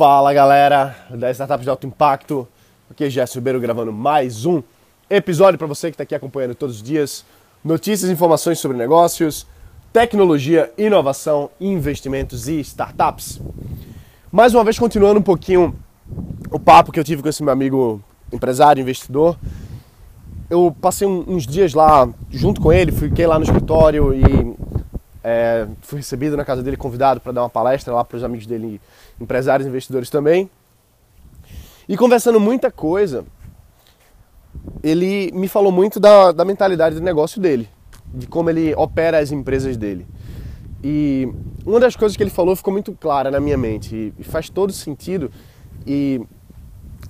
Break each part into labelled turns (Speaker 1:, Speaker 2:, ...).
Speaker 1: Fala galera da Startups de Alto Impacto, aqui é Gerson Ribeiro gravando mais um episódio para você que está aqui acompanhando todos os dias. Notícias e informações sobre negócios, tecnologia, inovação, investimentos e startups. Mais uma vez, continuando um pouquinho o papo que eu tive com esse meu amigo empresário, investidor. Eu passei uns dias lá junto com ele, fiquei lá no escritório e é, fui recebido na casa dele, convidado para dar uma palestra lá para os amigos dele, empresários investidores também. E conversando muita coisa, ele me falou muito da, da mentalidade do negócio dele, de como ele opera as empresas dele. E uma das coisas que ele falou ficou muito clara na minha mente e faz todo sentido. E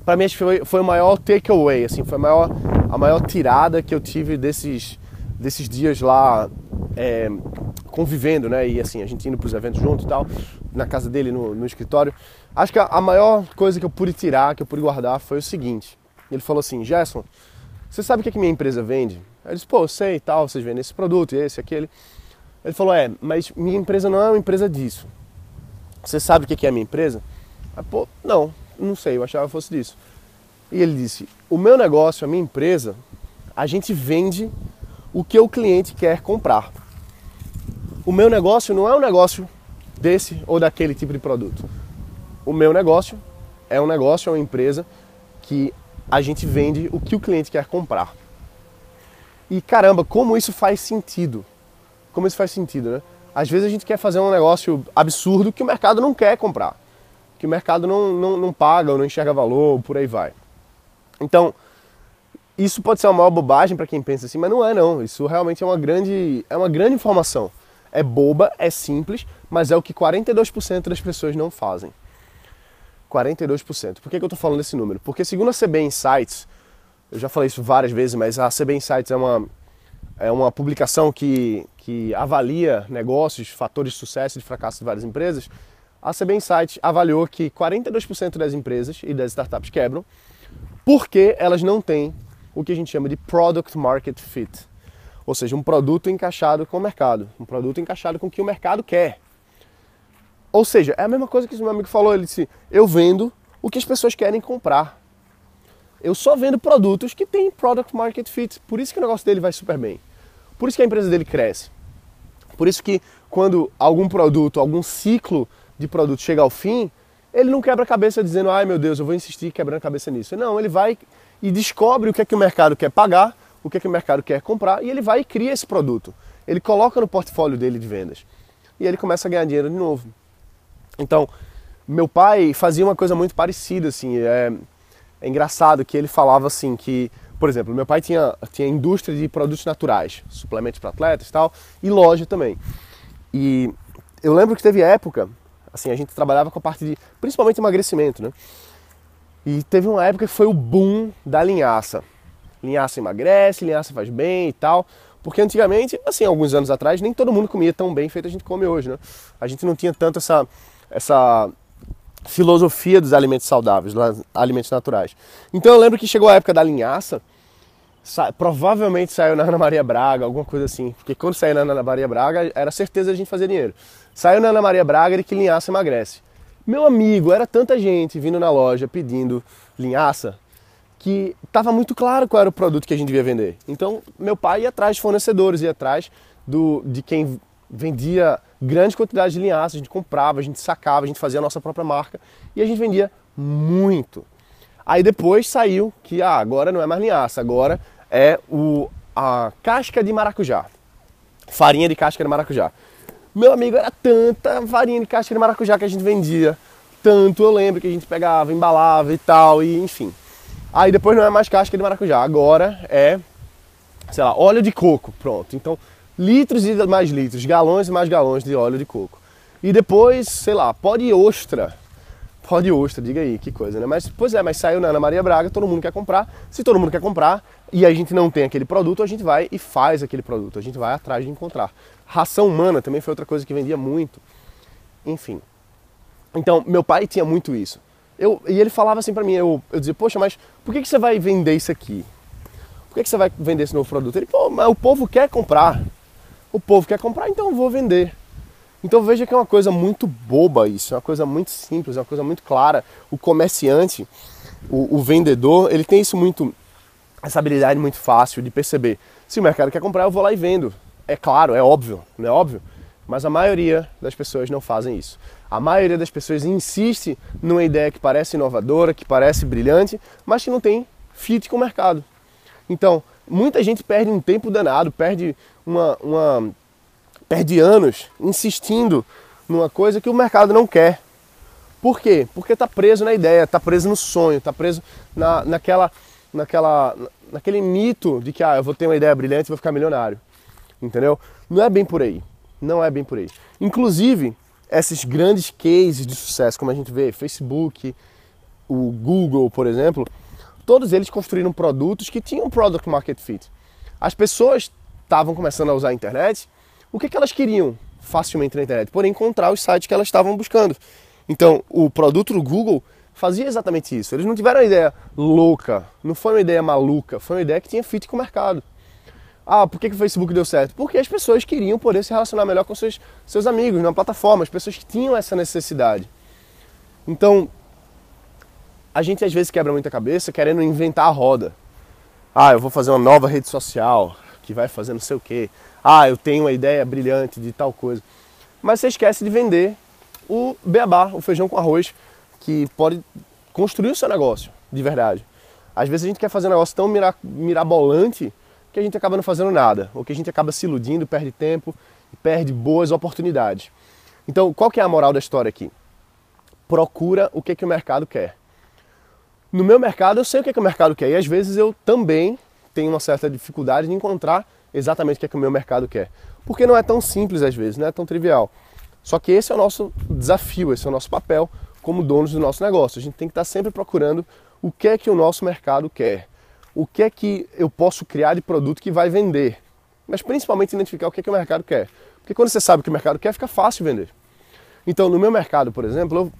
Speaker 1: para mim foi, foi o maior takeaway, assim, foi a maior, a maior tirada que eu tive desses, desses dias lá é, convivendo, né? E assim, a gente indo para os eventos junto e tal, na casa dele, no, no escritório. Acho que a, a, maior coisa que eu pude tirar, que eu pude guardar, foi o seguinte. Ele falou assim, Gerson, você sabe o que, é que minha empresa vende? Eu disse, pô, eu sei e tal, vocês vendem esse produto, esse, aquele. Ele falou, é, mas minha empresa não é uma empresa disso. Você sabe o que, é a minha empresa? Aí, pô, não, não sei, eu achava que fosse disso. E ele disse, o meu negócio, a minha empresa, a gente vende o que o cliente quer comprar o meu negócio não é um negócio desse ou daquele tipo de produto. O meu negócio é um negócio, é uma empresa que a gente vende o que o cliente quer comprar. E caramba, como isso faz sentido? Como isso faz sentido, né? Às vezes a gente quer fazer um negócio absurdo que o mercado não quer comprar, que o mercado não, não, não paga ou não enxerga valor, por aí vai. Então, isso pode ser uma maior bobagem para quem pensa assim, mas não é não. Isso realmente é uma grande, é uma grande informação. É boba, é simples, mas é o que 42% das pessoas não fazem. 42%. Por que, que eu estou falando esse número? Porque segundo a CB Insights, eu já falei isso várias vezes, mas a CB Insights é uma, é uma publicação que, que avalia negócios, fatores de sucesso e de fracasso de várias empresas. A CB Insights avaliou que 42% das empresas e das startups quebram porque elas não têm o que a gente chama de Product Market Fit. Ou seja, um produto encaixado com o mercado, um produto encaixado com o que o mercado quer. Ou seja, é a mesma coisa que o meu amigo falou, ele disse: "Eu vendo o que as pessoas querem comprar. Eu só vendo produtos que têm product market fit. Por isso que o negócio dele vai super bem. Por isso que a empresa dele cresce. Por isso que quando algum produto, algum ciclo de produto chega ao fim, ele não quebra a cabeça dizendo, ai meu Deus, eu vou insistir quebrando a cabeça nisso. Não, ele vai e descobre o que é que o mercado quer pagar o que, é que o mercado quer comprar e ele vai e cria esse produto. Ele coloca no portfólio dele de vendas e ele começa a ganhar dinheiro de novo. Então, meu pai fazia uma coisa muito parecida, assim, é, é engraçado que ele falava assim que, por exemplo, meu pai tinha, tinha indústria de produtos naturais, suplementos para atletas e tal, e loja também. E eu lembro que teve época, assim, a gente trabalhava com a parte de, principalmente emagrecimento, né? E teve uma época que foi o boom da linhaça linhaça emagrece, linhaça faz bem e tal. Porque antigamente, assim, alguns anos atrás, nem todo mundo comia tão bem feito a gente come hoje, né? A gente não tinha tanto essa, essa filosofia dos alimentos saudáveis, dos alimentos naturais. Então eu lembro que chegou a época da linhaça, sa provavelmente saiu na Ana Maria Braga, alguma coisa assim. Porque quando saiu na Ana Maria Braga, era certeza de a gente fazer dinheiro. Saiu na Ana Maria Braga de que linhaça emagrece. Meu amigo, era tanta gente vindo na loja pedindo linhaça, que estava muito claro qual era o produto que a gente devia vender. Então, meu pai ia atrás de fornecedores, ia atrás do, de quem vendia grande quantidade de linhaça, a gente comprava, a gente sacava, a gente fazia a nossa própria marca e a gente vendia muito. Aí depois saiu que ah, agora não é mais linhaça, agora é o, a casca de maracujá. Farinha de casca de maracujá. Meu amigo, era tanta farinha de casca de maracujá que a gente vendia. Tanto eu lembro que a gente pegava, embalava e tal, e enfim. Aí depois não é mais casca de maracujá, agora é, sei lá, óleo de coco, pronto. Então, litros e mais litros, galões e mais galões de óleo de coco. E depois, sei lá, pó de ostra. Pó de ostra, diga aí, que coisa, né? Mas, pois é, mas saiu na Ana Maria Braga, todo mundo quer comprar. Se todo mundo quer comprar e a gente não tem aquele produto, a gente vai e faz aquele produto, a gente vai atrás de encontrar. Ração humana também foi outra coisa que vendia muito. Enfim. Então, meu pai tinha muito isso. Eu, e ele falava assim para mim, eu, eu dizia, poxa, mas por que, que você vai vender isso aqui? Por que, que você vai vender esse novo produto? Ele, pô, mas o povo quer comprar. O povo quer comprar, então eu vou vender. Então veja que é uma coisa muito boba isso, é uma coisa muito simples, é uma coisa muito clara. O comerciante, o, o vendedor, ele tem isso muito, essa habilidade muito fácil de perceber. Se o mercado quer comprar, eu vou lá e vendo. É claro, é óbvio, não é óbvio? Mas a maioria das pessoas não fazem isso. A maioria das pessoas insiste numa ideia que parece inovadora, que parece brilhante, mas que não tem fit com o mercado. Então, muita gente perde um tempo danado, perde uma, uma perde anos insistindo numa coisa que o mercado não quer. Por quê? Porque está preso na ideia, está preso no sonho, está preso na, naquela, naquela, naquele mito de que ah, eu vou ter uma ideia brilhante e vou ficar milionário. Entendeu? Não é bem por aí. Não é bem por aí. Inclusive, esses grandes cases de sucesso, como a gente vê, Facebook, o Google, por exemplo, todos eles construíram produtos que tinham product market fit. As pessoas estavam começando a usar a internet, o que, que elas queriam facilmente na internet? Por encontrar os sites que elas estavam buscando. Então, o produto do Google fazia exatamente isso. Eles não tiveram uma ideia louca, não foi uma ideia maluca, foi uma ideia que tinha fit com o mercado. Ah, por que, que o Facebook deu certo? Porque as pessoas queriam poder se relacionar melhor com seus, seus amigos na plataforma, as pessoas que tinham essa necessidade. Então, a gente às vezes quebra muita cabeça querendo inventar a roda. Ah, eu vou fazer uma nova rede social que vai fazer não sei o quê. Ah, eu tenho uma ideia brilhante de tal coisa. Mas você esquece de vender o beabá, o feijão com arroz, que pode construir o seu negócio de verdade. Às vezes a gente quer fazer um negócio tão mirabolante que a gente acaba não fazendo nada, ou que a gente acaba se iludindo, perde tempo e perde boas oportunidades. Então, qual que é a moral da história aqui? Procura o que, que o mercado quer. No meu mercado, eu sei o que, que o mercado quer, e às vezes eu também tenho uma certa dificuldade de encontrar exatamente o que, que o meu mercado quer. Porque não é tão simples às vezes, não é tão trivial. Só que esse é o nosso desafio, esse é o nosso papel como donos do nosso negócio. A gente tem que estar sempre procurando o que é que o nosso mercado quer o que é que eu posso criar de produto que vai vender. Mas principalmente identificar o que é que o mercado quer. Porque quando você sabe o que o mercado quer, fica fácil vender. Então, no meu mercado, por exemplo, eu,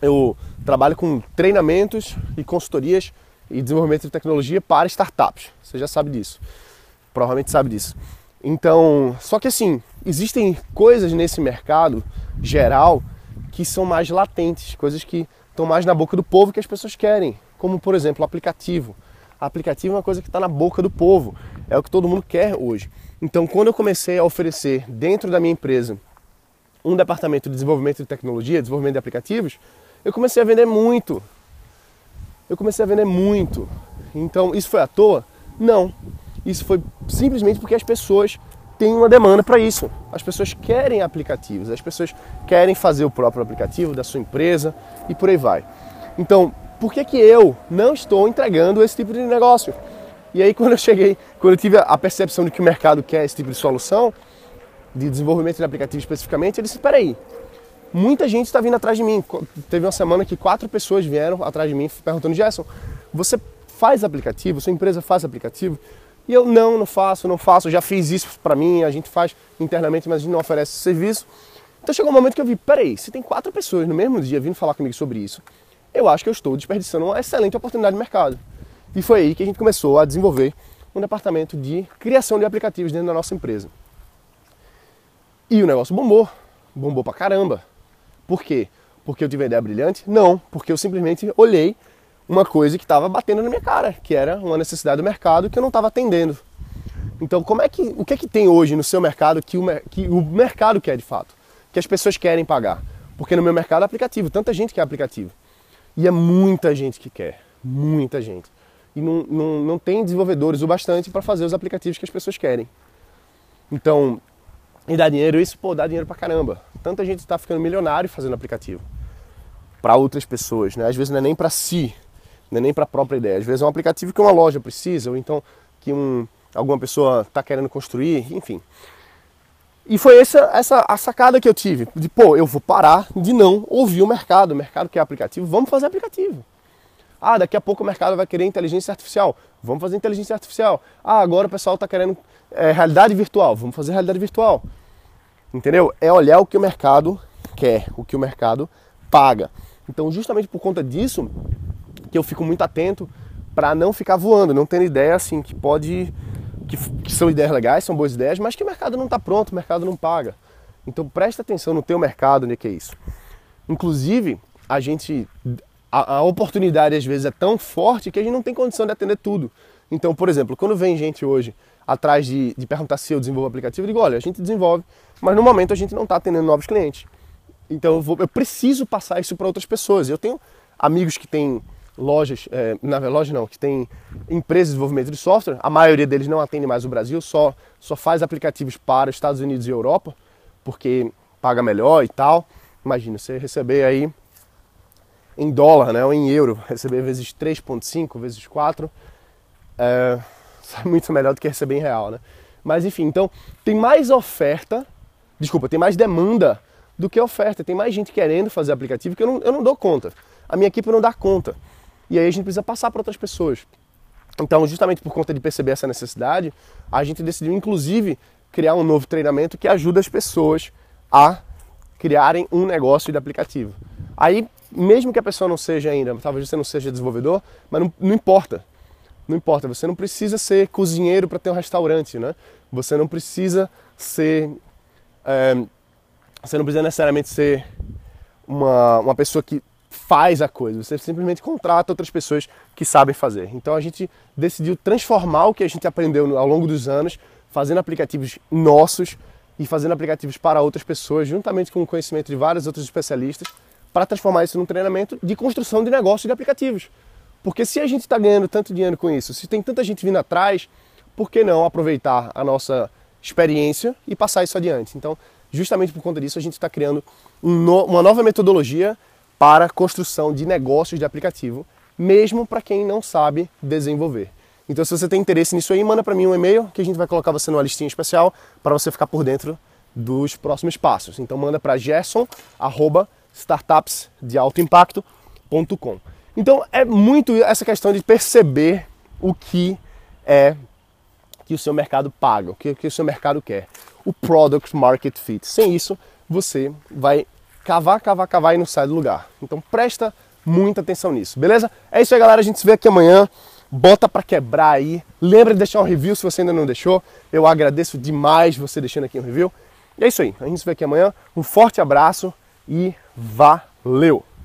Speaker 1: eu trabalho com treinamentos e consultorias e desenvolvimento de tecnologia para startups. Você já sabe disso. Provavelmente sabe disso. Então, só que assim, existem coisas nesse mercado geral que são mais latentes, coisas que estão mais na boca do povo que as pessoas querem, como por exemplo, o aplicativo aplicativo é uma coisa que está na boca do povo, é o que todo mundo quer hoje. Então, quando eu comecei a oferecer dentro da minha empresa um departamento de desenvolvimento de tecnologia, desenvolvimento de aplicativos, eu comecei a vender muito. Eu comecei a vender muito. Então, isso foi à toa? Não. Isso foi simplesmente porque as pessoas têm uma demanda para isso. As pessoas querem aplicativos, as pessoas querem fazer o próprio aplicativo da sua empresa e por aí vai. Então, por que, que eu não estou entregando esse tipo de negócio? E aí quando eu cheguei, quando eu tive a percepção de que o mercado quer esse tipo de solução, de desenvolvimento de aplicativo especificamente, eu disse, peraí, muita gente está vindo atrás de mim. Teve uma semana que quatro pessoas vieram atrás de mim perguntando, Gerson, você faz aplicativo? Sua empresa faz aplicativo? E eu, não, não faço, não faço, já fiz isso para mim, a gente faz internamente, mas a gente não oferece serviço. Então chegou um momento que eu vi, peraí, se tem quatro pessoas no mesmo dia vindo falar comigo sobre isso, eu acho que eu estou desperdiçando uma excelente oportunidade de mercado. E foi aí que a gente começou a desenvolver um departamento de criação de aplicativos dentro da nossa empresa. E o negócio bombou, bombou pra caramba. Por quê? Porque eu tive uma ideia brilhante? Não, porque eu simplesmente olhei uma coisa que estava batendo na minha cara, que era uma necessidade do mercado que eu não estava atendendo. Então, como é que, o que é que tem hoje no seu mercado que o, que o mercado quer de fato? Que as pessoas querem pagar? Porque no meu mercado é aplicativo, tanta gente quer aplicativo. E é muita gente que quer, muita gente. E não, não, não tem desenvolvedores o bastante para fazer os aplicativos que as pessoas querem. Então, e dá dinheiro, isso, pô, dá dinheiro pra caramba. Tanta gente está ficando milionário fazendo aplicativo para outras pessoas, né? Às vezes não é nem para si, não é nem para a própria ideia. Às vezes é um aplicativo que uma loja precisa, ou então que um, alguma pessoa está querendo construir, enfim. E foi essa, essa a sacada que eu tive, de pô, eu vou parar de não ouvir o mercado, o mercado quer aplicativo, vamos fazer aplicativo. Ah, daqui a pouco o mercado vai querer inteligência artificial, vamos fazer inteligência artificial. Ah, agora o pessoal está querendo é, realidade virtual, vamos fazer realidade virtual. Entendeu? É olhar o que o mercado quer, o que o mercado paga. Então, justamente por conta disso, que eu fico muito atento para não ficar voando, não tendo ideia assim que pode que, que, são ideias legais, são boas ideias, mas que o mercado não está pronto, o mercado não paga. Então presta atenção no teu mercado, né, que é isso. Inclusive, a gente a, a, oportunidade às vezes é tão forte que a gente não tem condição de atender tudo. Então, por exemplo, quando vem gente hoje atrás de, de perguntar se eu desenvolvo aplicativo, eu digo, olha, a gente desenvolve, mas no momento a gente não está atendendo novos clientes. Então eu, vou, eu preciso passar isso para outras pessoas. Eu tenho amigos que têm lojas, é, na loja não, que tem empresas de desenvolvimento de software, a maioria deles não atende mais o Brasil, só, só faz aplicativos para Estados Unidos e Europa, porque paga melhor e tal. Imagina, você receber aí em dólar, né, ou em euro, receber vezes 3.5, vezes 4, é, é muito melhor do que receber em real, né? Mas enfim, então tem mais oferta, desculpa, tem mais demanda do que oferta. Tem mais gente querendo fazer aplicativo que eu não, eu não dou conta. A minha equipe não dá conta. E aí a gente precisa passar para outras pessoas. Então, justamente por conta de perceber essa necessidade, a gente decidiu, inclusive, criar um novo treinamento que ajuda as pessoas a criarem um negócio de aplicativo. Aí, mesmo que a pessoa não seja ainda, talvez você não seja desenvolvedor, mas não, não importa. Não importa, você não precisa ser cozinheiro para ter um restaurante, né? Você não precisa ser. É, você não precisa necessariamente ser uma, uma pessoa que faz a coisa, você simplesmente contrata outras pessoas que sabem fazer. Então a gente decidiu transformar o que a gente aprendeu ao longo dos anos, fazendo aplicativos nossos e fazendo aplicativos para outras pessoas, juntamente com o conhecimento de vários outros especialistas, para transformar isso num treinamento de construção de negócio de aplicativos. Porque se a gente está ganhando tanto dinheiro com isso, se tem tanta gente vindo atrás, por que não aproveitar a nossa experiência e passar isso adiante? Então, justamente por conta disso, a gente está criando um uma nova metodologia para construção de negócios de aplicativo, mesmo para quem não sabe desenvolver. Então, se você tem interesse nisso aí, manda para mim um e-mail que a gente vai colocar você numa listinha especial para você ficar por dentro dos próximos passos. Então, manda para gerson@startupsdealtoimpacto.com. Então, é muito essa questão de perceber o que é que o seu mercado paga, o que, que o seu mercado quer. O product market fit. Sem isso, você vai cavar, cavar, cavar e não sai do lugar. Então presta muita atenção nisso, beleza? É isso aí, galera. A gente se vê aqui amanhã. Bota para quebrar aí. Lembra de deixar um review se você ainda não deixou. Eu agradeço demais você deixando aqui um review. E é isso aí. A gente se vê aqui amanhã. Um forte abraço e valeu!